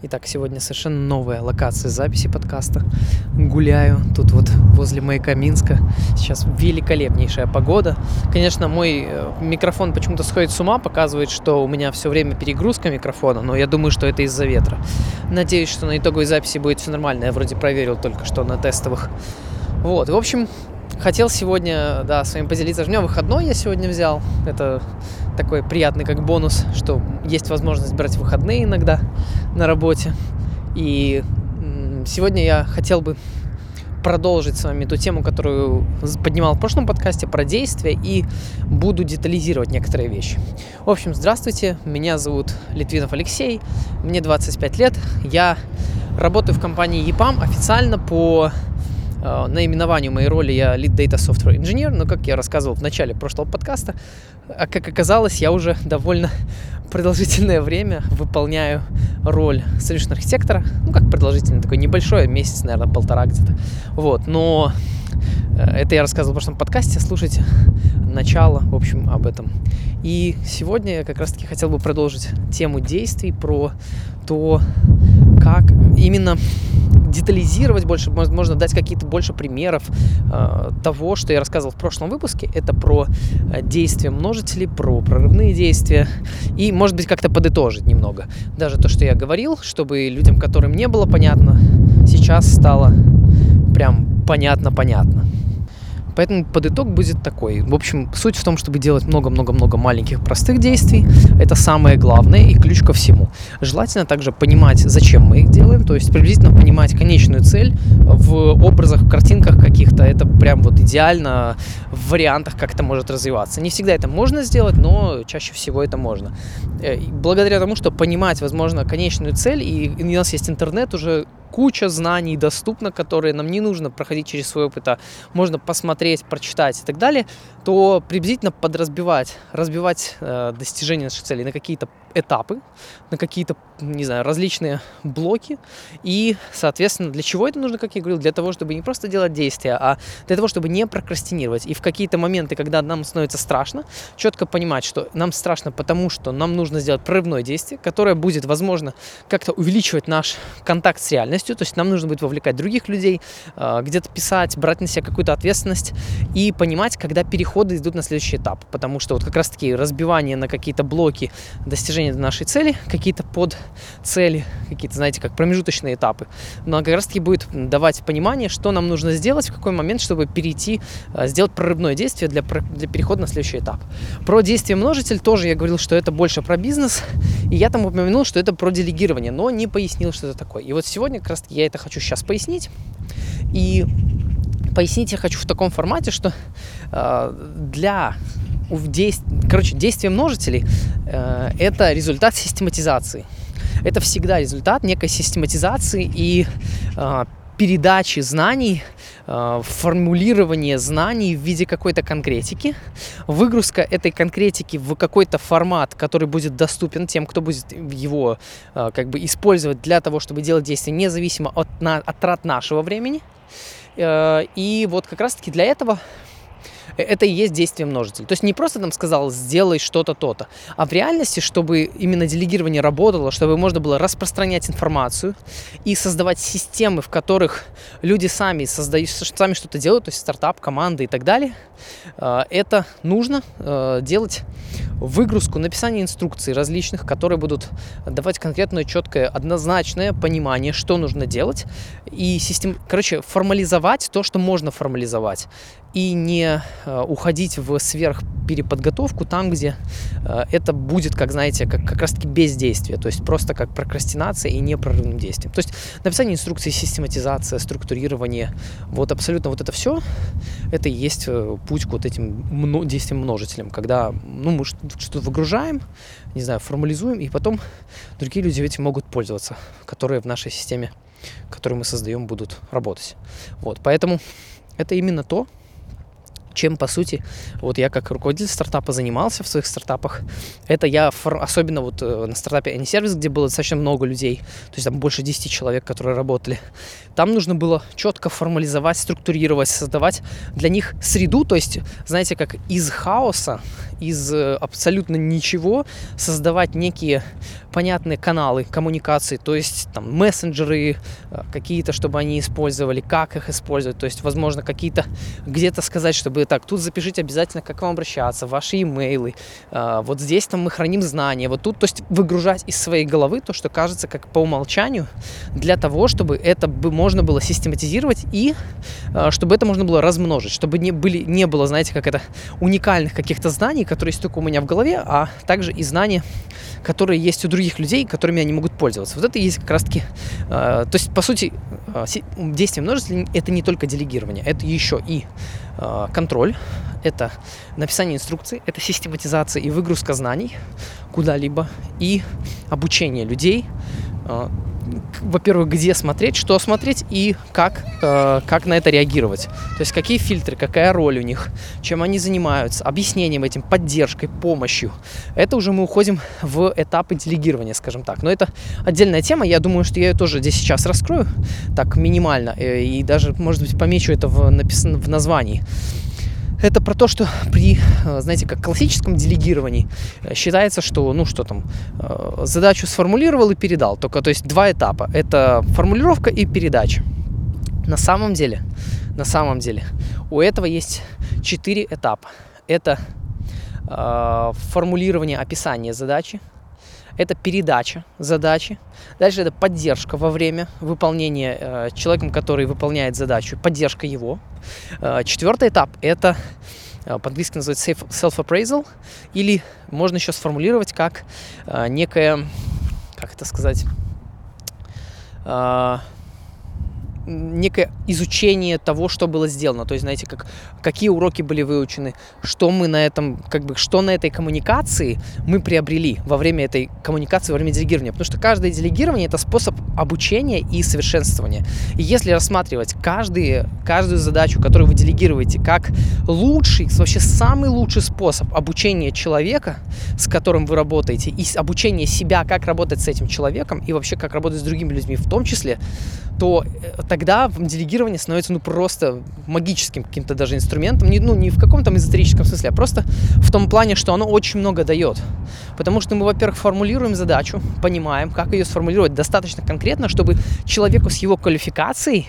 Итак, сегодня совершенно новая локация записи подкаста. Гуляю тут вот возле маяка Минска. Сейчас великолепнейшая погода. Конечно, мой э, микрофон почему-то сходит с ума, показывает, что у меня все время перегрузка микрофона, но я думаю, что это из-за ветра. Надеюсь, что на итоговой записи будет все нормально. Я вроде проверил только что на тестовых. Вот, в общем, хотел сегодня, да, с вами поделиться. У меня выходной я сегодня взял. Это такой приятный как бонус, что есть возможность брать выходные иногда на работе. И сегодня я хотел бы продолжить с вами ту тему, которую поднимал в прошлом подкасте про действия и буду детализировать некоторые вещи. В общем, здравствуйте, меня зовут Литвинов Алексей, мне 25 лет, я работаю в компании EPAM официально по наименованию моей роли я Lead Data Software Engineer, но, как я рассказывал в начале прошлого подкаста, а как оказалось, я уже довольно продолжительное время выполняю роль solution архитектора. Ну, как продолжительный, такой небольшой, месяц, наверное, полтора где-то. Вот, но э, это я рассказывал в прошлом подкасте, слушайте начало, в общем, об этом. И сегодня я как раз-таки хотел бы продолжить тему действий про то, как именно детализировать больше, можно дать какие-то больше примеров э, того, что я рассказывал в прошлом выпуске. Это про э, действия множителей, про прорывные действия и, может быть, как-то подытожить немного. Даже то, что я говорил, чтобы людям, которым не было понятно, сейчас стало прям понятно-понятно. Поэтому под итог будет такой. В общем, суть в том, чтобы делать много-много-много маленьких простых действий. Это самое главное и ключ ко всему. Желательно также понимать, зачем мы их делаем, то есть приблизительно понимать конечную цель в образах, в картинках каких-то. Это прям вот идеально в вариантах, как это может развиваться. Не всегда это можно сделать, но чаще всего это можно. Э, благодаря тому, что понимать, возможно, конечную цель, и у нас есть интернет уже куча знаний доступна, которые нам не нужно проходить через свой опыт, а можно посмотреть, прочитать и так далее, то приблизительно подразбивать, разбивать э, достижения наших целей на какие-то этапы, на какие-то, не знаю, различные блоки. И, соответственно, для чего это нужно, как я говорил, для того, чтобы не просто делать действия, а для того, чтобы не прокрастинировать. И в какие-то моменты, когда нам становится страшно, четко понимать, что нам страшно, потому что нам нужно сделать прорывное действие, которое будет, возможно, как-то увеличивать наш контакт с реальностью, то есть нам нужно будет вовлекать других людей, а, где-то писать, брать на себя какую-то ответственность и понимать, когда переходы идут на следующий этап. Потому что вот как раз-таки разбивание на какие-то блоки достижения достижения нашей цели, какие-то подцели, какие-то, знаете, как промежуточные этапы. Но как раз-таки будет давать понимание, что нам нужно сделать, в какой момент, чтобы перейти, э, сделать прорывное действие для, для перехода на следующий этап. Про действие множитель тоже я говорил, что это больше про бизнес, и я там упомянул, что это про делегирование, но не пояснил, что это такое. И вот сегодня как раз-таки я это хочу сейчас пояснить. И пояснить я хочу в таком формате, что э, для действ... короче, действие множителей э, это результат систематизации. Это всегда результат некой систематизации и э, передачи знаний, э, формулирования знаний в виде какой-то конкретики, выгрузка этой конкретики в какой-то формат, который будет доступен тем, кто будет его э, как бы использовать для того, чтобы делать действия независимо от, на, от трат нашего времени. Э, и вот как раз-таки для этого это и есть действие множителя. То есть не просто там сказал, сделай что-то, то-то, а в реальности, чтобы именно делегирование работало, чтобы можно было распространять информацию и создавать системы, в которых люди сами создают, сами что-то делают, то есть стартап, команды и так далее, э, это нужно э, делать выгрузку, написание инструкций различных, которые будут давать конкретное, четкое, однозначное понимание, что нужно делать, и систем... короче, формализовать то, что можно формализовать, и не э, уходить в сверхпереподготовку там, где э, это будет, как знаете, как, как раз-таки бездействие, то есть просто как прокрастинация и непрорывным действием. То есть написание инструкции, систематизация, структурирование, вот абсолютно вот это все, это и есть э, путь к вот этим действиям множителям, когда ну, мы что-то выгружаем, не знаю, формализуем, и потом другие люди этим могут пользоваться, которые в нашей системе, которую мы создаем, будут работать. Вот, поэтому это именно то, чем, по сути, вот я как руководитель стартапа занимался в своих стартапах. Это я, особенно вот э, на стартапе Anyservice, где было достаточно много людей, то есть там больше 10 человек, которые работали. Там нужно было четко формализовать, структурировать, создавать для них среду, то есть, знаете, как из хаоса, из э, абсолютно ничего создавать некие понятные каналы коммуникации, то есть там мессенджеры э, какие-то, чтобы они использовали, как их использовать, то есть, возможно, какие-то где-то сказать, чтобы так, тут запишите обязательно, как вам обращаться, ваши имейлы, э, вот здесь там мы храним знания, вот тут, то есть выгружать из своей головы то, что кажется как по умолчанию, для того, чтобы это бы можно было систематизировать и чтобы это можно было размножить, чтобы не, были, не было, знаете, как это, уникальных каких-то знаний, которые есть только у меня в голове, а также и знания, которые есть у других людей, которыми они могут пользоваться. Вот это и есть как раз-таки, э, то есть, по сути, э, действие множителя – это не только делегирование, это еще и э, контроль, это написание инструкций, это систематизация и выгрузка знаний куда-либо, и обучение людей, э, во-первых, где смотреть, что смотреть и как, э, как на это реагировать. То есть какие фильтры, какая роль у них, чем они занимаются, объяснением этим, поддержкой, помощью. Это уже мы уходим в этапы делегирования, скажем так. Но это отдельная тема, я думаю, что я ее тоже здесь сейчас раскрою, так минимально, э, и даже, может быть, помечу это в, написано в названии это про то, что при, э, знаете, как классическом делегировании э, считается, что, ну что там, э, задачу сформулировал и передал. Только, то есть два этапа. Это формулировка и передача. На самом деле, на самом деле, у этого есть четыре этапа. Это э, формулирование описания задачи, это передача задачи. Дальше это поддержка во время выполнения э, человеком, который выполняет задачу, поддержка его. Э, четвертый этап – это э, по-английски называется self-appraisal, или можно еще сформулировать как э, некое, как это сказать, э, некое изучение того, что было сделано. То есть, знаете, как, какие уроки были выучены, что мы на этом, как бы, что на этой коммуникации мы приобрели во время этой коммуникации, во время делегирования. Потому что каждое делегирование – это способ обучения и совершенствования. И если рассматривать каждый, каждую задачу, которую вы делегируете, как лучший, вообще самый лучший способ обучения человека, с которым вы работаете, и обучения себя, как работать с этим человеком, и вообще как работать с другими людьми в том числе, то э, тогда делегирование становится ну просто магическим каким-то даже инструментом, не, ну не в каком-то эзотерическом смысле, а просто в том плане, что оно очень много дает. Потому что мы, во-первых, формулируем задачу, понимаем, как ее сформулировать достаточно конкретно, чтобы человеку с его квалификацией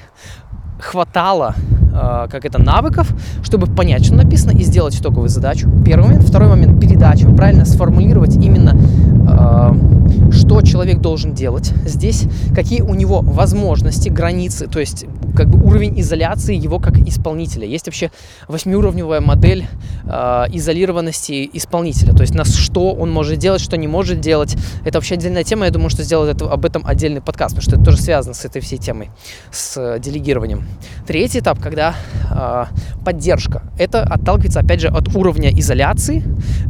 хватало э, как это навыков, чтобы понять, что написано, и сделать итоговую задачу. Первый момент. Второй момент – передача. Правильно сформулировать именно э, что человек должен делать здесь, какие у него возможности, границы, то есть как бы уровень изоляции его как исполнителя. Есть вообще восьмиуровневая модель э, изолированности исполнителя, то есть на что он может делать, что не может делать. Это вообще отдельная тема, я думаю, что сделать это, об этом отдельный подкаст, потому что это тоже связано с этой всей темой, с э, делегированием. Третий этап, когда э, поддержка. Это отталкивается, опять же, от уровня изоляции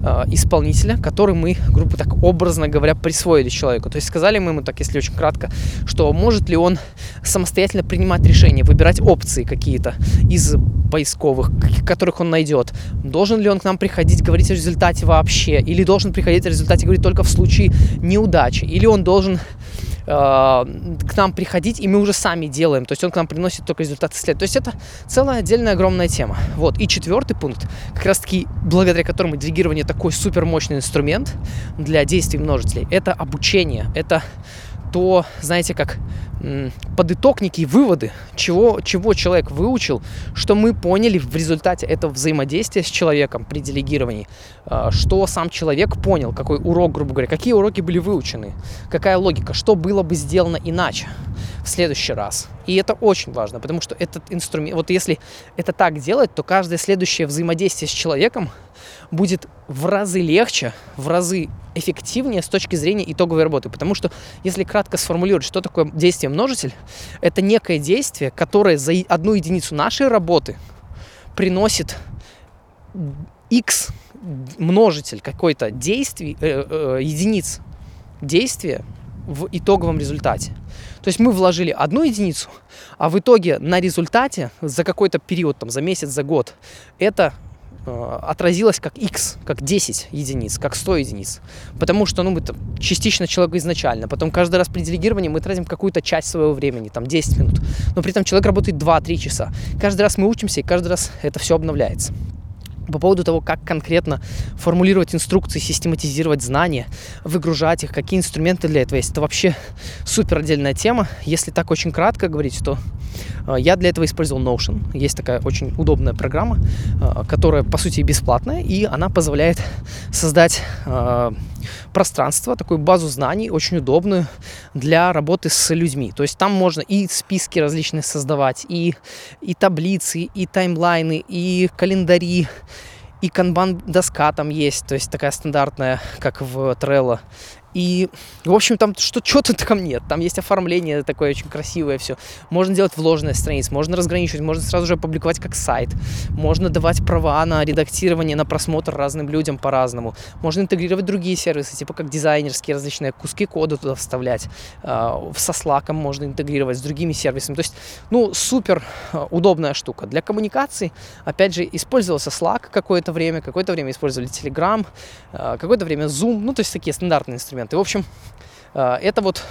э, исполнителя, который мы, грубо так образно говоря, присвоили человеку. То есть сказали мы ему так, если очень кратко, что может ли он самостоятельно принимать решения, выбирать опции какие-то из поисковых, которых он найдет. Должен ли он к нам приходить, говорить о результате вообще, или должен приходить о результате говорить только в случае неудачи, или он должен к нам приходить, и мы уже сами делаем. То есть он к нам приносит только результаты исследования. То есть это целая отдельная огромная тема. Вот. И четвертый пункт, как раз таки благодаря которому делегирование такой супер мощный инструмент для действий множителей, это обучение, это то, знаете, как под итог некие выводы, чего, чего человек выучил, что мы поняли в результате этого взаимодействия с человеком при делегировании, а, что сам человек понял, какой урок, грубо говоря, какие уроки были выучены, какая логика, что было бы сделано иначе в следующий раз. И это очень важно, потому что этот инструмент, вот если это так делать, то каждое следующее взаимодействие с человеком будет в разы легче, в разы эффективнее с точки зрения итоговой работы. Потому что, если кратко сформулировать, что такое действие множитель, это некое действие, которое за одну единицу нашей работы приносит x множитель какой-то действий, э, э, единиц действия в итоговом результате. То есть мы вложили одну единицу, а в итоге на результате за какой-то период, там, за месяц, за год, это отразилось как x, как 10 единиц, как 100 единиц. Потому что, ну, это частично человек изначально. Потом каждый раз при делегировании мы тратим какую-то часть своего времени, там 10 минут. Но при этом человек работает 2-3 часа. Каждый раз мы учимся, и каждый раз это все обновляется по поводу того, как конкретно формулировать инструкции, систематизировать знания, выгружать их, какие инструменты для этого есть. Это вообще супер отдельная тема. Если так очень кратко говорить, то э, я для этого использовал Notion. Есть такая очень удобная программа, э, которая по сути бесплатная, и она позволяет создать э, пространство, такую базу знаний, очень удобную для работы с людьми. То есть там можно и списки различные создавать, и, и таблицы, и таймлайны, и календари, и канбан-доска там есть, то есть такая стандартная, как в Trello. И, в общем, там что, что-то там нет. Там есть оформление такое очень красивое все. Можно делать вложенные страницы, можно разграничивать, можно сразу же опубликовать как сайт. Можно давать права на редактирование, на просмотр разным людям по-разному. Можно интегрировать другие сервисы, типа как дизайнерские различные куски кода туда вставлять. А, со Slack можно интегрировать с другими сервисами. То есть, ну, супер а, удобная штука. Для коммуникации, опять же, использовался Slack какое-то время, какое-то время использовали Telegram, а, какое-то время Zoom. Ну, то есть такие стандартные инструменты инструменты. В общем, э, это вот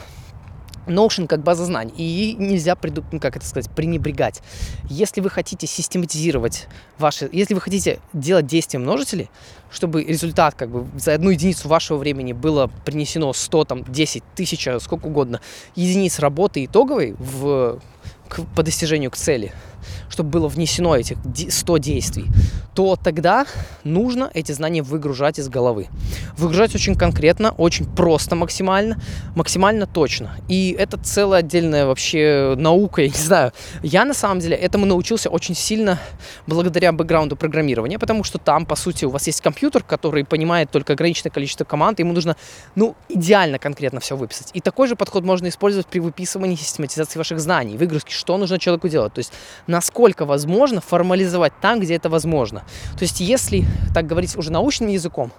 Notion как база знаний. И нельзя, приду, ну, как это сказать, пренебрегать. Если вы хотите систематизировать ваши... Если вы хотите делать действия множителей, чтобы результат как бы за одну единицу вашего времени было принесено 100, там, 10, 1000, сколько угодно, единиц работы итоговой в, к, по достижению к цели – чтобы было внесено этих 100 действий, то тогда нужно эти знания выгружать из головы. Выгружать очень конкретно, очень просто максимально, максимально точно. И это целая отдельная вообще наука, я не знаю. Я на самом деле этому научился очень сильно благодаря бэкграунду программирования, потому что там, по сути, у вас есть компьютер, который понимает только ограниченное количество команд, ему нужно, ну, идеально конкретно все выписать. И такой же подход можно использовать при выписывании систематизации ваших знаний, выгрузки, что нужно человеку делать. То есть насколько возможно формализовать там, где это возможно. То есть если так говорить уже научным языком,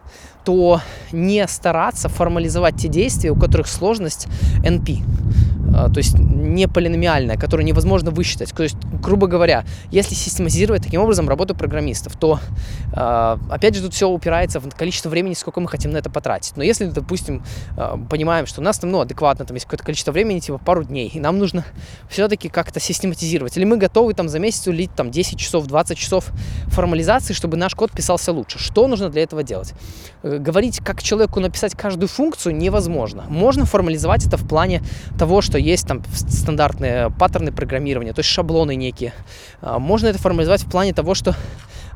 то не стараться формализовать те действия, у которых сложность NP. А, то есть не полиномиальная, которую невозможно высчитать. То есть, грубо говоря, если систематизировать таким образом работу программистов, то, а, опять же, тут все упирается в количество времени, сколько мы хотим на это потратить. Но если, допустим, а, понимаем, что у нас там, ну, адекватно, там есть какое-то количество времени, типа пару дней, и нам нужно все-таки как-то систематизировать, или мы готовы там за месяц улить там 10 часов, 20 часов формализации, чтобы наш код писался лучше. Что нужно для этого делать? Э, говорить, как человеку написать каждую функцию, невозможно. Можно формализовать это в плане того, что есть там стандартные паттерны программирования, то есть шаблоны некие. А, можно это формализовать в плане того, что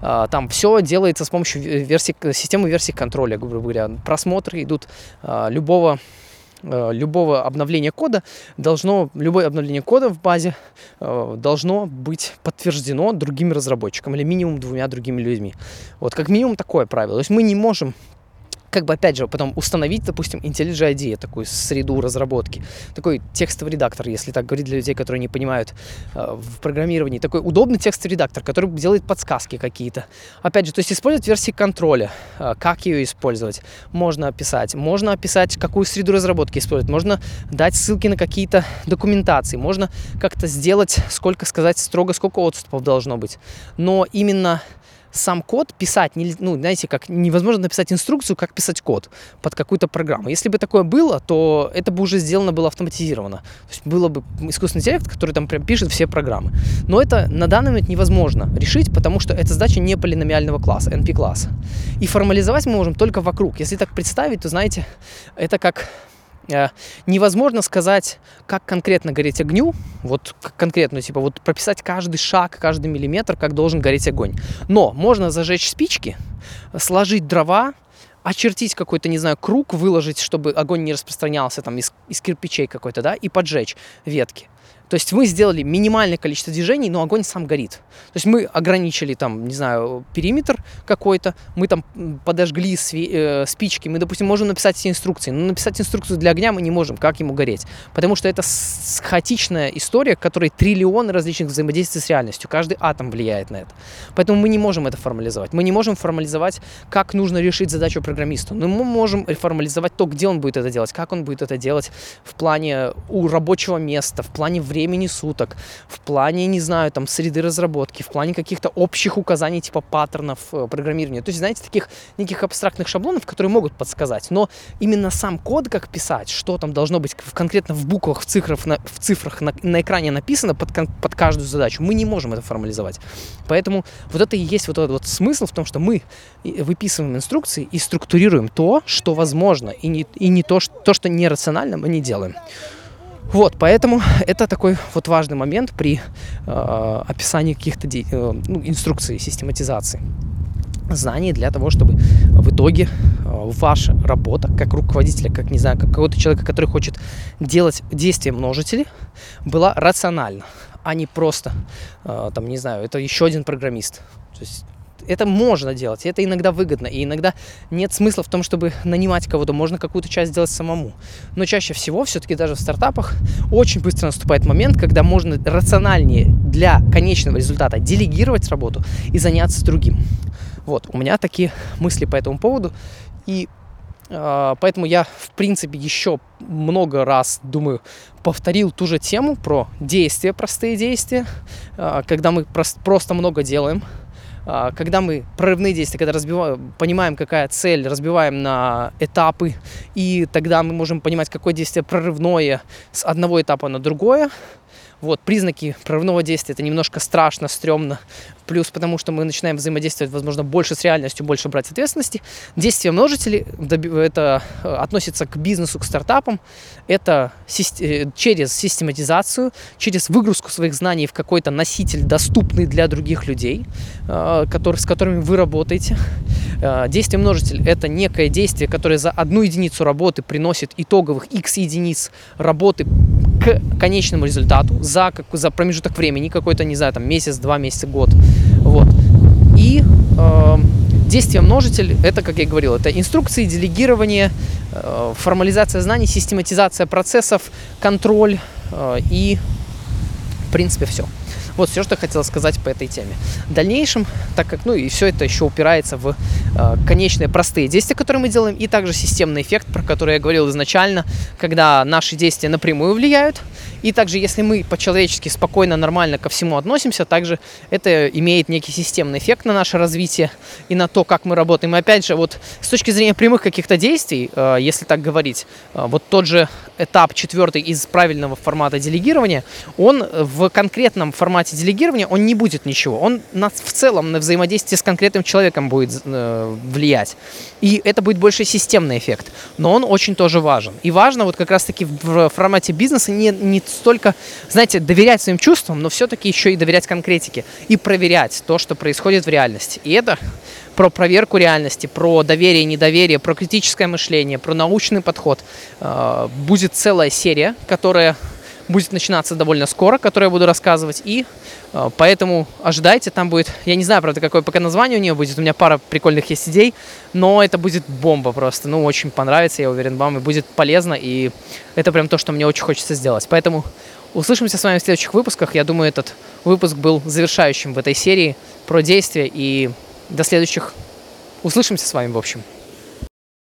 а, там все делается с помощью версии, системы версий контроля, грубо говоря. Просмотры идут а, любого любого обновления кода должно, любое обновление кода в базе должно быть подтверждено другими разработчиками или минимум двумя другими людьми. Вот как минимум такое правило. То есть мы не можем как бы, опять же, потом установить, допустим, IntelliJ IDEA, такую среду разработки, такой текстовый редактор, если так говорить для людей, которые не понимают э, в программировании, такой удобный текстовый редактор, который делает подсказки какие-то. Опять же, то есть использовать версии контроля, э, как ее использовать, можно описать, можно описать, какую среду разработки использовать, можно дать ссылки на какие-то документации, можно как-то сделать, сколько сказать строго, сколько отступов должно быть. Но именно сам код писать, ну, знаете, как невозможно написать инструкцию, как писать код под какую-то программу. Если бы такое было, то это бы уже сделано было автоматизировано. То есть было бы искусственный интеллект, который там прям пишет все программы. Но это на данный момент невозможно решить, потому что это задача не полиномиального класса, NP-класса. И формализовать мы можем только вокруг. Если так представить, то, знаете, это как невозможно сказать, как конкретно гореть огню, вот конкретно, типа, вот прописать каждый шаг, каждый миллиметр, как должен гореть огонь. Но можно зажечь спички, сложить дрова, очертить какой-то, не знаю, круг, выложить, чтобы огонь не распространялся там из, из кирпичей какой-то, да, и поджечь ветки. То есть мы сделали минимальное количество движений, но огонь сам горит. То есть мы ограничили там, не знаю, периметр какой-то, мы там подожгли сви- э, спички, мы, допустим, можем написать все инструкции, но написать инструкцию для огня мы не можем, как ему гореть. Потому что это хаотичная история, в которой триллионы различных взаимодействий с реальностью, каждый атом влияет на это. Поэтому мы не можем это формализовать. Мы не можем формализовать, как нужно решить задачу программисту, но мы можем формализовать то, где он будет это делать, как он будет это делать в плане у рабочего места, в плане времени, времени суток, в плане, не знаю, там, среды разработки, в плане каких-то общих указаний типа паттернов э, программирования. То есть, знаете, таких неких абстрактных шаблонов, которые могут подсказать. Но именно сам код, как писать, что там должно быть конкретно в буквах, в цифрах, на, в цифрах на, на экране написано под, под каждую задачу, мы не можем это формализовать. Поэтому вот это и есть вот этот вот смысл в том, что мы выписываем инструкции и структурируем то, что возможно, и не, и не то, что, то, что нерационально мы не делаем. Вот, поэтому это такой вот важный момент при э, описании каких-то де- э, ну, инструкций систематизации знаний для того, чтобы в итоге э, ваша работа как руководителя, как, не знаю, как какого-то человека, который хочет делать действия множители, была рациональна, а не просто, э, там, не знаю, это еще один программист. То есть это можно делать, это иногда выгодно, и иногда нет смысла в том, чтобы нанимать кого-то, можно какую-то часть сделать самому. Но чаще всего, все-таки даже в стартапах, очень быстро наступает момент, когда можно рациональнее для конечного результата делегировать работу и заняться другим. Вот, у меня такие мысли по этому поводу, и э, поэтому я, в принципе, еще много раз, думаю, повторил ту же тему про действия, простые действия, э, когда мы прос- просто много делаем, когда мы прорывные действия, когда разбиваем, понимаем, какая цель, разбиваем на этапы, и тогда мы можем понимать, какое действие прорывное с одного этапа на другое. Вот, признаки прорывного действия, это немножко страшно, стрёмно, плюс потому что мы начинаем взаимодействовать, возможно, больше с реальностью, больше брать ответственности. Действие множителей, это э, относится к бизнесу, к стартапам, это э, через систематизацию, через выгрузку своих знаний в какой-то носитель, доступный для других людей, э, который, с которыми вы работаете. Действие множитель – это некое действие, которое за одну единицу работы приносит итоговых x единиц работы к конечному результату за, как, за промежуток времени, какой-то, не знаю, там месяц, два месяца, год. Вот. И э, действие множитель, это, как я говорил, это инструкции, делегирование, э, формализация знаний, систематизация процессов, контроль э, и, в принципе, все. Вот все, что я хотел сказать по этой теме. В дальнейшем, так как, ну и все это еще упирается в э, конечные простые действия, которые мы делаем, и также системный эффект, про который я говорил изначально, когда наши действия напрямую влияют, и также, если мы по-человечески спокойно, нормально ко всему относимся, также это имеет некий системный эффект на наше развитие и на то, как мы работаем. И опять же, вот с точки зрения прямых каких-то действий, э, если так говорить, э, вот тот же этап четвертый из правильного формата делегирования, он в конкретном формате делегирования, он не будет ничего. Он на, в целом на взаимодействие с конкретным человеком будет э, влиять. И это будет больше системный эффект. Но он очень тоже важен. И важно вот как раз-таки в формате бизнеса не, не столько, знаете, доверять своим чувствам, но все-таки еще и доверять конкретике и проверять то, что происходит в реальности. И это про проверку реальности, про доверие и недоверие, про критическое мышление, про научный подход. Э, будет целая серия, которая будет начинаться довольно скоро, которую я буду рассказывать. И э, поэтому ожидайте, там будет, я не знаю, правда, какое пока название у нее будет, у меня пара прикольных есть идей, но это будет бомба просто. Ну, очень понравится, я уверен, вам и будет полезно, и это прям то, что мне очень хочется сделать. Поэтому услышимся с вами в следующих выпусках. Я думаю, этот выпуск был завершающим в этой серии про действия, и до следующих. Услышимся с вами, в общем.